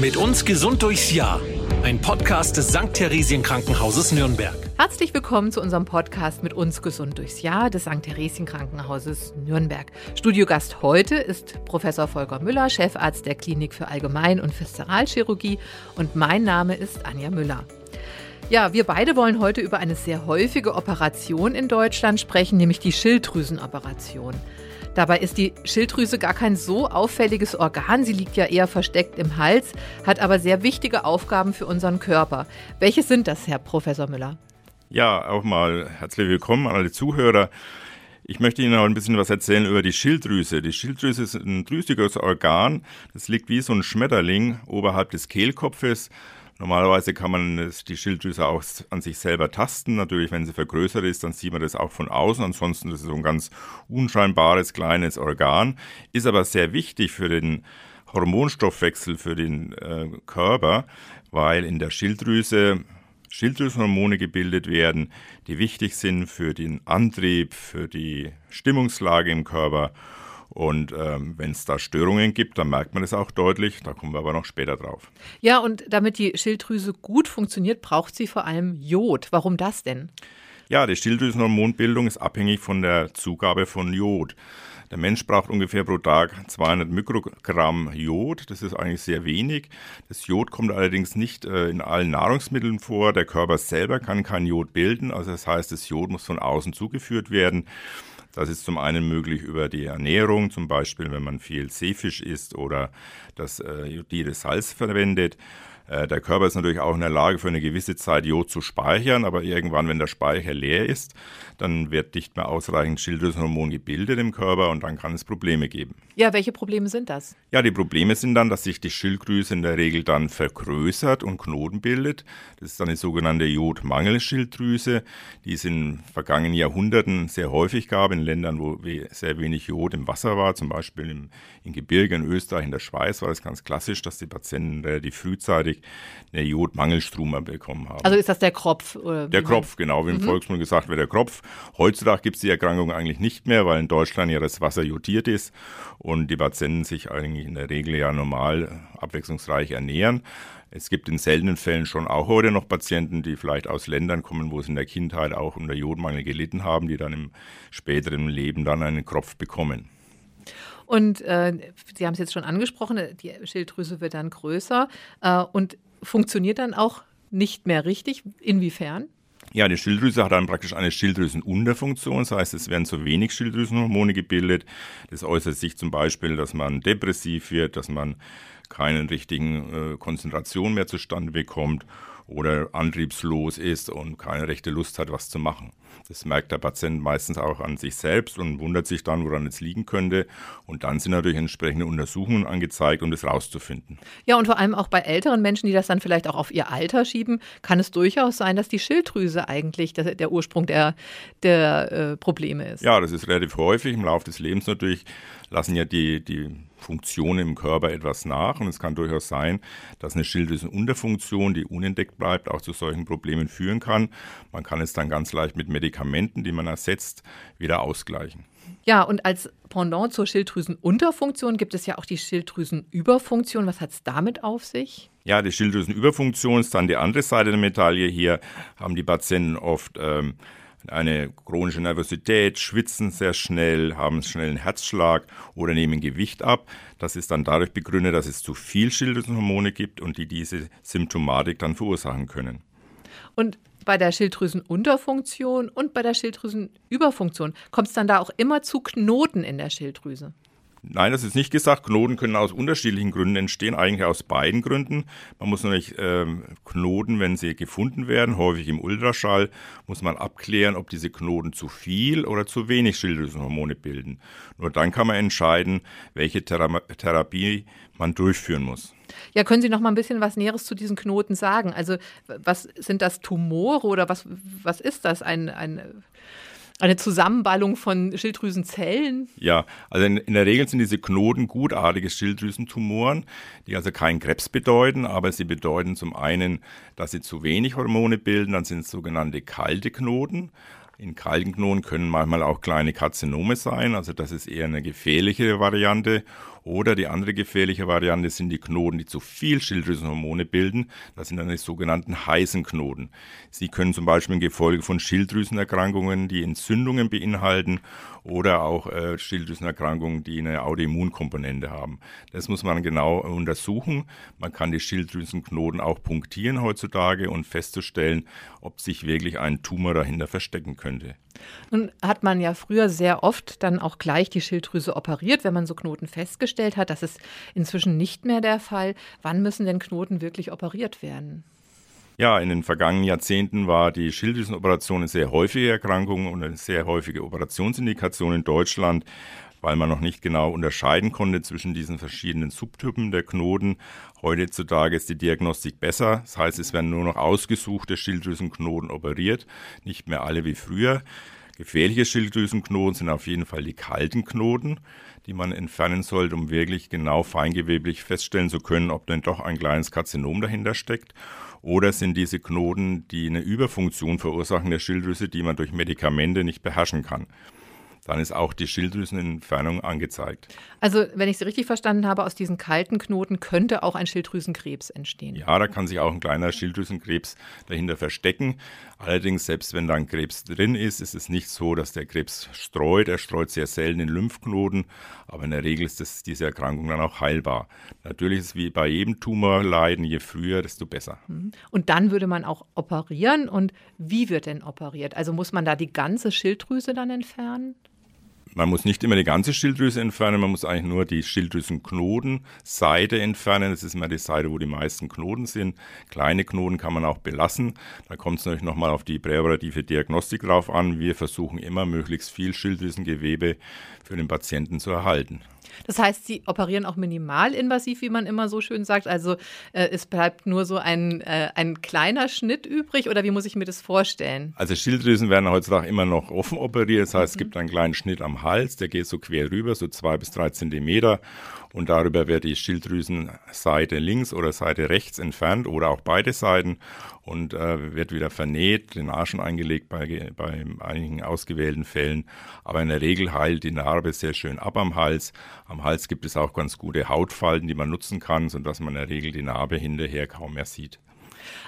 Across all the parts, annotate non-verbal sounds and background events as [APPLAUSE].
Mit uns gesund durchs Jahr. Ein Podcast des St. Theresien Krankenhauses Nürnberg. Herzlich willkommen zu unserem Podcast mit uns gesund durchs Jahr des St. Theresien Krankenhauses Nürnberg. Studiogast heute ist Professor Volker Müller, Chefarzt der Klinik für Allgemein- und Viszeralchirurgie und mein Name ist Anja Müller. Ja, wir beide wollen heute über eine sehr häufige Operation in Deutschland sprechen, nämlich die Schilddrüsenoperation. Dabei ist die Schilddrüse gar kein so auffälliges Organ. Sie liegt ja eher versteckt im Hals, hat aber sehr wichtige Aufgaben für unseren Körper. Welche sind das, Herr Professor Müller? Ja, auch mal herzlich willkommen an alle Zuhörer. Ich möchte Ihnen auch ein bisschen was erzählen über die Schilddrüse. Die Schilddrüse ist ein drüsiges Organ. Das liegt wie so ein Schmetterling oberhalb des Kehlkopfes Normalerweise kann man die Schilddrüse auch an sich selber tasten. Natürlich, wenn sie vergrößert ist, dann sieht man das auch von außen. Ansonsten ist es so ein ganz unscheinbares kleines Organ, ist aber sehr wichtig für den Hormonstoffwechsel, für den äh, Körper, weil in der Schilddrüse Schilddrüsenhormone gebildet werden, die wichtig sind für den Antrieb, für die Stimmungslage im Körper und ähm, wenn es da Störungen gibt, dann merkt man es auch deutlich. Da kommen wir aber noch später drauf. Ja, und damit die Schilddrüse gut funktioniert, braucht sie vor allem Jod. Warum das denn? Ja, die Schilddrüsenhormonbildung ist abhängig von der Zugabe von Jod. Der Mensch braucht ungefähr pro Tag 200 Mikrogramm Jod. Das ist eigentlich sehr wenig. Das Jod kommt allerdings nicht äh, in allen Nahrungsmitteln vor. Der Körper selber kann kein Jod bilden. Also das heißt, das Jod muss von außen zugeführt werden. Das ist zum einen möglich über die Ernährung, zum Beispiel wenn man viel Seefisch isst oder das äh, iodide Salz verwendet. Äh, der Körper ist natürlich auch in der Lage, für eine gewisse Zeit Jod zu speichern, aber irgendwann, wenn der Speicher leer ist, dann wird nicht mehr ausreichend Schilddrüsenhormon gebildet im Körper und dann kann es Probleme geben. Ja, welche Probleme sind das? Ja, die Probleme sind dann, dass sich die Schilddrüse in der Regel dann vergrößert und Knoten bildet. Das ist dann die sogenannte Jodmangelschilddrüse, die es in vergangenen Jahrhunderten sehr häufig gab in Ländern, wo sehr wenig Jod im Wasser war, zum Beispiel im, in Gebirge in Österreich, in der Schweiz war es ganz klassisch, dass die Patienten relativ frühzeitig eine Jodmangelstruma bekommen haben. Also ist das der Kropf? der Kropf, genau, wie im mhm. Volksmund gesagt wird, der Kropf. Heutzutage gibt es die Erkrankung eigentlich nicht mehr, weil in Deutschland ja das Wasser jodiert ist und die Patienten sich eigentlich in der Regel ja normal abwechslungsreich ernähren. Es gibt in seltenen Fällen schon auch heute noch Patienten, die vielleicht aus Ländern kommen, wo sie in der Kindheit auch unter Jodmangel gelitten haben, die dann im späteren Leben dann einen Kropf bekommen. Und äh, Sie haben es jetzt schon angesprochen, die Schilddrüse wird dann größer äh, und funktioniert dann auch nicht mehr richtig. Inwiefern? Ja, die Schilddrüse hat dann praktisch eine Schilddrüsenunterfunktion. Das heißt, es werden zu wenig Schilddrüsenhormone gebildet. Das äußert sich zum Beispiel, dass man depressiv wird, dass man keine richtigen äh, Konzentration mehr zustande bekommt oder antriebslos ist und keine rechte Lust hat, was zu machen. Das merkt der Patient meistens auch an sich selbst und wundert sich dann, woran es liegen könnte. Und dann sind natürlich entsprechende Untersuchungen angezeigt, um das rauszufinden. Ja, und vor allem auch bei älteren Menschen, die das dann vielleicht auch auf ihr Alter schieben, kann es durchaus sein, dass die Schilddrüse eigentlich der, Ursprung der, der äh, Probleme ist. Ja, das ist relativ häufig im Laufe des Lebens natürlich lassen ja die, die Funktionen im Körper etwas nach. Und es kann durchaus sein, dass eine Schilddrüsenunterfunktion, die unentdeckt bleibt, auch zu solchen Problemen führen kann. Man kann es dann ganz leicht mit Medikamenten, die man ersetzt, wieder ausgleichen. Ja, und als Pendant zur Schilddrüsenunterfunktion gibt es ja auch die Schilddrüsenüberfunktion. Was hat es damit auf sich? Ja, die Schilddrüsenüberfunktion ist dann die andere Seite der Medaille. Hier haben die Patienten oft ähm, eine chronische Nervosität, schwitzen sehr schnell, haben schnell einen Herzschlag oder nehmen Gewicht ab. Das ist dann dadurch begründet, dass es zu viel Schilddrüsenhormone gibt und die diese Symptomatik dann verursachen können. Und bei der Schilddrüsenunterfunktion und bei der Schilddrüsenüberfunktion kommt es dann da auch immer zu Knoten in der Schilddrüse. Nein, das ist nicht gesagt. Knoten können aus unterschiedlichen Gründen entstehen, eigentlich aus beiden Gründen. Man muss nämlich ähm, Knoten, wenn sie gefunden werden, häufig im Ultraschall, muss man abklären, ob diese Knoten zu viel oder zu wenig Schilddrüsenhormone bilden. Nur dann kann man entscheiden, welche Thera Therapie man durchführen muss. Ja, können Sie noch mal ein bisschen was Näheres zu diesen Knoten sagen? Also, was sind das Tumore oder was, was ist das? Ein, ein eine Zusammenballung von Schilddrüsenzellen? Ja, also in, in, der Regel sind diese Knoten gutartige Schilddrüsentumoren, die also keinen Krebs bedeuten, aber sie bedeuten zum einen, dass sie zu wenig Hormone bilden, dann sind es sogenannte kalte Knoten. In Kalkenknoten können manchmal auch kleine Karzinome sein, also das ist eher eine gefährliche Variante. Oder die andere gefährliche Variante sind die Knoten, die zu viel Schilddrüsenhormone bilden. Das sind dann die sogenannten heißen Knoten. Sie können zum Beispiel in Gefolge von Schilddrüsenerkrankungen, die Entzündungen beinhalten oder auch äh, Schilddrüsenerkrankungen, die eine Autoimmunkomponente haben. Das muss man genau untersuchen. Man kann die Schilddrüsenknoten auch punktieren heutzutage und festzustellen, ob sich wirklich ein Tumor dahinter verstecken könnte. Nun hat man ja früher sehr oft dann auch gleich die Schilddrüse operiert, wenn man so Knoten festgestellt hat. Das ist inzwischen nicht mehr der Fall. Wann müssen denn Knoten wirklich operiert werden? Ja, in den vergangenen Jahrzehnten war die Schilddrüsenoperation eine sehr häufige Erkrankung und eine sehr häufige Operationsindikation in Deutschland, weil man noch nicht genau unterscheiden konnte zwischen diesen verschiedenen Subtypen der Knoten. Heutzutage ist die Diagnostik besser. Das heißt, es werden nur noch ausgesuchte Schilddrüsenknoten operiert, nicht mehr alle wie früher. Gefährliche Schilddrüsenknoten sind auf jeden Fall die kalten Knoten, die man entfernen sollte, um wirklich genau feingeweblich feststellen zu können, ob denn doch ein kleines Karzinom dahinter steckt. Oder sind diese Knoten, die eine Überfunktion verursachen der Schilddrüse, die man durch Medikamente nicht beherrschen kann? Dann ist auch die Schilddrüsenentfernung angezeigt. Also, wenn ich Sie richtig verstanden habe, aus diesen kalten Knoten könnte auch ein Schilddrüsenkrebs entstehen. Ja, da kann sich auch ein kleiner Schilddrüsenkrebs dahinter verstecken. Allerdings, selbst wenn da ein Krebs drin ist, ist es nicht so, dass der Krebs streut. Er streut sehr selten in Lymphknoten, aber in der Regel ist das, diese Erkrankung dann auch heilbar. Natürlich ist es wie bei jedem Tumorleiden, je früher, desto besser. Mhm. Und dann würde man auch operieren. Und wie wird denn operiert? Also muss man da die ganze Schilddrüse dann entfernen? Man muss nicht immer die ganze Schilddrüse entfernen, man muss eigentlich nur die Schilddrüsenknotenseite entfernen. Das ist immer die Seite, wo die meisten Knoten sind. Kleine Knoten kann man auch belassen. Da kommt es natürlich nochmal auf die präoperative Diagnostik drauf an. Wir versuchen immer möglichst viel Schilddrüsengewebe für den Patienten zu erhalten. Das heißt, Sie operieren auch minimalinvasiv, wie man immer so schön sagt. Also äh, es bleibt nur so ein, äh, ein kleiner Schnitt übrig oder wie muss ich mir das vorstellen? Also Schilddrüsen werden heutzutage immer noch offen operiert. Das heißt, mhm. es gibt einen kleinen Schnitt am Hals, der geht so quer rüber, so zwei bis drei Zentimeter und darüber wird die Schilddrüsenseite links oder Seite rechts entfernt oder auch beide Seiten und äh, wird wieder vernäht, den Arschen eingelegt bei, bei einigen ausgewählten Fällen. Aber in der Regel heilt die Narbe sehr schön ab am Hals. Am Hals gibt es auch ganz gute Hautfalten, die man nutzen kann, sodass man in der Regel die Narbe hinterher kaum mehr sieht.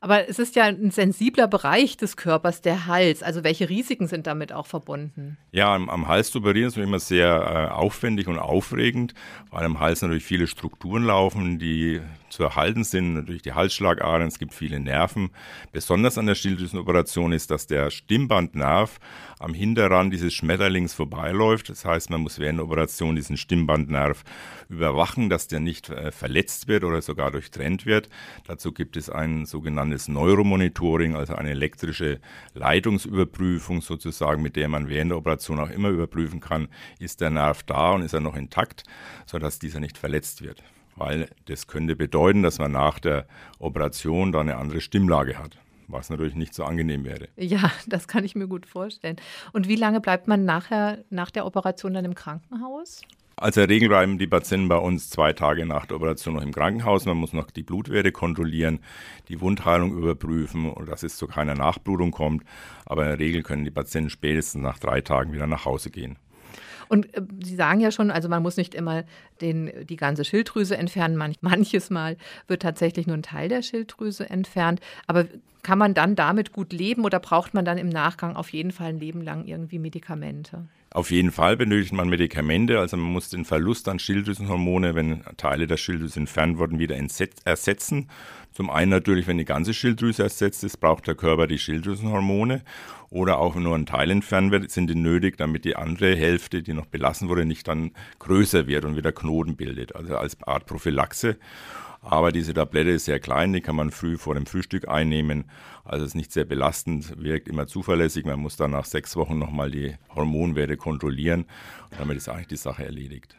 Aber es ist ja ein sensibler Bereich des Körpers, der Hals. Also welche Risiken sind damit auch verbunden? Ja, am, am Hals zu operieren ist immer sehr äh, aufwendig und aufregend, weil am Hals natürlich viele Strukturen laufen, die zu erhalten sind, natürlich die Halsschlagadern, es gibt viele Nerven. Besonders an der Schilddrüsenoperation ist, dass der Stimmbandnerv am Hinterrand dieses Schmetterlings vorbeiläuft. Das heißt, man muss während der Operation diesen Stimmbandnerv überwachen, dass der nicht äh, verletzt wird oder sogar durchtrennt wird. Dazu gibt es ein sogenanntes Neuromonitoring, also eine elektrische Leitungsüberprüfung sozusagen, mit der man während der Operation auch immer überprüfen kann, ist der Nerv da und ist er noch intakt, sodass dieser nicht verletzt wird weil das könnte bedeuten, dass man nach der Operation da eine andere Stimmlage hat was natürlich nicht so angenehm wäre. Ja, [LAUGHS] das kann ich mir gut vorstellen. Und wie lange bleibt man nachher nach der Operation dann im Krankenhaus? Also in der Regel bleiben die Patienten bei uns zwei Tage nach der Operation noch im Krankenhaus. Man muss noch die Blutwerte kontrollieren, die Wundheilung überprüfen und dass es zu keiner Nachblutung kommt. Aber in der Regel können die Patienten spätestens nach drei Tagen wieder nach Hause gehen. Und äh, Sie sagen ja schon, also man muss nicht immer den, die ganze Schilddrüse entfernen. Manch, [LAUGHS] manches Mal wird tatsächlich nur ein Teil der Schilddrüse entfernt. Aber kann man dann damit gut leben oder braucht man dann im Nachgang auf jeden Fall ein Leben lang irgendwie Medikamente? Auf jeden Fall benötigt man Medikamente, also man muss den Verlust an Schilddrüsenhormone, wenn Teile der Schilddrüse entfernt wurden, wieder ersetzen. Zum einen natürlich, wenn die ganze Schilddrüse ersetzt ist, braucht der Körper die Schilddrüsenhormone oder auch wenn nur ein Teil entfernt wird, sind die nötig, damit die andere Hälfte, die noch belassen wurde, nicht dann größer wird und wieder Knoten bildet, also als Art Prophylaxe. Aber diese Tablette ist sehr klein, die kann man früh vor dem Frühstück einnehmen. Also ist nicht sehr belastend, wirkt immer zuverlässig. Man muss dann nach sechs Wochen nochmal die Hormonwerte kontrollieren. Und damit ist eigentlich die Sache erledigt.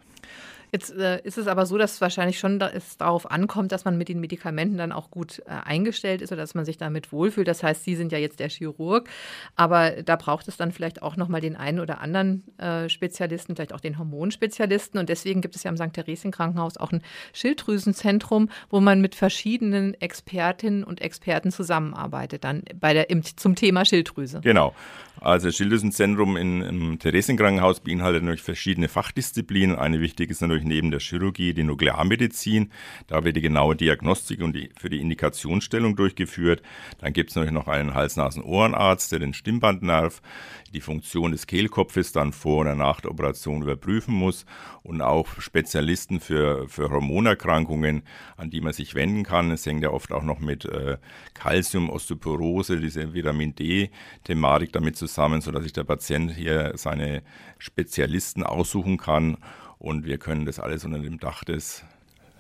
Jetzt äh, ist es aber so, dass es wahrscheinlich schon da es darauf ankommt, dass man mit den Medikamenten dann auch gut äh, eingestellt ist oder dass man sich damit wohlfühlt. Das heißt, Sie sind ja jetzt der Chirurg, aber da braucht es dann vielleicht auch nochmal den einen oder anderen äh, Spezialisten, vielleicht auch den Hormonspezialisten. Und deswegen gibt es ja am St. Theresien Krankenhaus auch ein Schilddrüsenzentrum, wo man mit verschiedenen Expertinnen und Experten zusammenarbeitet, dann bei der, im, zum Thema Schilddrüse. Genau. Also das Schilddrüsenzentrum in, im Theresienkrankenhaus beinhaltet natürlich verschiedene Fachdisziplinen. Eine wichtige ist natürlich neben der Chirurgie die Nuklearmedizin. Da wird die genaue Diagnostik und die, für die Indikationsstellung durchgeführt. Dann gibt es natürlich noch einen Hals-Nasen-Ohrenarzt, der den Stimmbandnerv, die Funktion des Kehlkopfes dann vor oder nach der Operation überprüfen muss und auch Spezialisten für, für Hormonerkrankungen, an die man sich wenden kann. Es hängt ja oft auch noch mit äh, Calcium, Osteoporose, diese Vitamin D-Thematik damit zusammen, sodass sich der Patient hier seine Spezialisten aussuchen kann und wir können das alles unter dem Dach des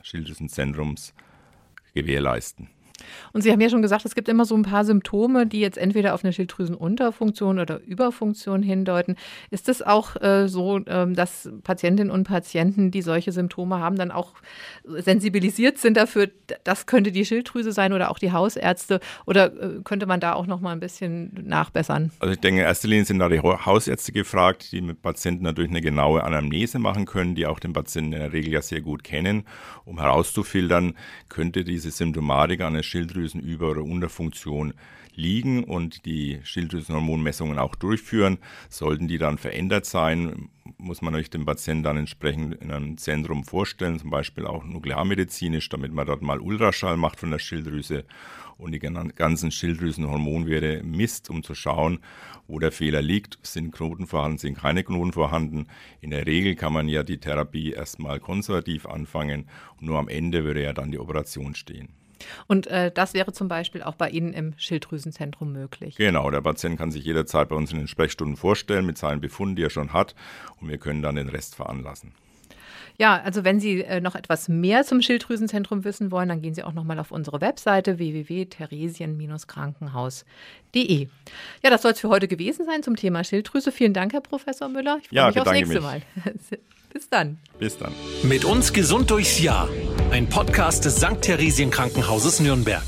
Schilddrüsenzentrums gewährleisten. Und Sie haben ja schon gesagt, es gibt immer so ein paar Symptome, die jetzt entweder auf eine Schilddrüsenunterfunktion oder Überfunktion hindeuten. Ist es auch äh, so, äh, dass Patientinnen und Patienten, die solche Symptome haben, dann auch sensibilisiert sind dafür, das könnte die Schilddrüse sein oder auch die Hausärzte? Oder äh, könnte man da auch noch mal ein bisschen nachbessern? Also ich denke, in erster Linie sind da die Hausärzte gefragt, die mit Patienten natürlich eine genaue Anamnese machen können, die auch den Patienten in der Regel ja sehr gut kennen, um herauszufiltern, könnte diese Symptomatik eines Schilddrüsenüber- oder Unterfunktion liegen und die Schilddrüsenhormonmessungen auch durchführen. Sollten die dann verändert sein, muss man euch den Patienten dann entsprechend in einem Zentrum vorstellen, zum Beispiel auch nuklearmedizinisch, damit man dort mal Ultraschall macht von der Schilddrüse und die ganzen Schilddrüsenhormonwerte misst, um zu schauen, wo der Fehler liegt. Sind Knoten vorhanden, sind keine Knoten vorhanden. In der Regel kann man ja die Therapie erstmal konservativ anfangen und nur am Ende würde ja dann die Operation stehen. Und äh, das wäre zum Beispiel auch bei Ihnen im Schilddrüsenzentrum möglich. Genau, der Patient kann sich jederzeit bei uns in den Sprechstunden vorstellen mit seinen Befunden, die er schon hat, und wir können dann den Rest veranlassen. Ja, also wenn Sie äh, noch etwas mehr zum Schilddrüsenzentrum wissen wollen, dann gehen Sie auch noch mal auf unsere Webseite www.theresien-krankenhaus.de. Ja, das soll es für heute gewesen sein zum Thema Schilddrüse. Vielen Dank, Herr Professor Müller. Ich freue ja, mich aufs nächste mich. Mal. [LAUGHS] Bis dann. Bis dann. Mit uns gesund durchs Jahr. Ein Podcast des St. Theresien Krankenhauses Nürnberg.